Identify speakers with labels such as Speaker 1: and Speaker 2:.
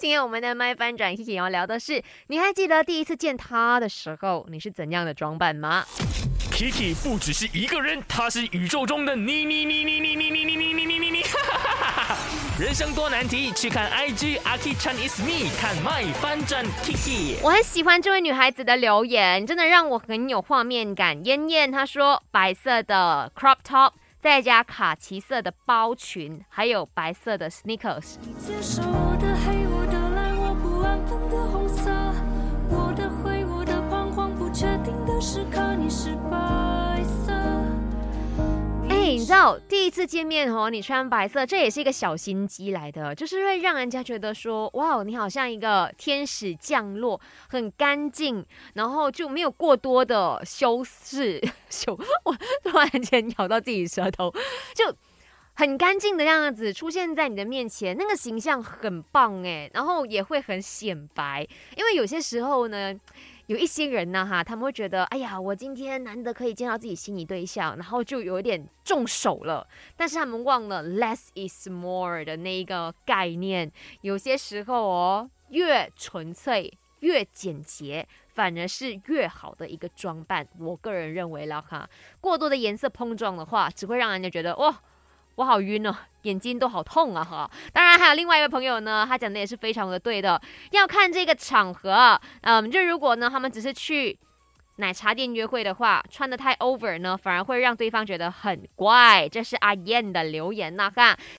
Speaker 1: 今天我们的麦翻转 Kiki 要聊的是，你还记得第一次见他的时候，你是怎样的装扮吗
Speaker 2: ？Kiki 不只是一个人，他是宇宙中的你你你你你你你你你你你你你，人生多难题，去看 IG Aki Chan is me，看麦翻转 Kiki。
Speaker 1: 我很喜欢这位女孩子的留言，真的让我很有画面感。燕燕她说，白色的 crop top，再加卡其色的包裙，还有白色的 sneakers。知道第一次见面哦，你穿白色，这也是一个小心机来的，就是会让人家觉得说，哇，你好像一个天使降落，很干净，然后就没有过多的修饰，修，我突然间咬到自己舌头，就。很干净的样子出现在你的面前，那个形象很棒哎，然后也会很显白，因为有些时候呢，有一些人呢哈，他们会觉得，哎呀，我今天难得可以见到自己心仪对象，然后就有点重手了，但是他们忘了 less is more 的那一个概念，有些时候哦，越纯粹越简洁。反而是越好的一个装扮，我个人认为了哈。过多的颜色碰撞的话，只会让人家觉得哇，我好晕哦，眼睛都好痛啊哈！当然还有另外一位朋友呢，他讲的也是非常的对的，要看这个场合。嗯，就如果呢他们只是去奶茶店约会的话，穿的太 over 呢，反而会让对方觉得很怪。这是阿燕的留言呐哈。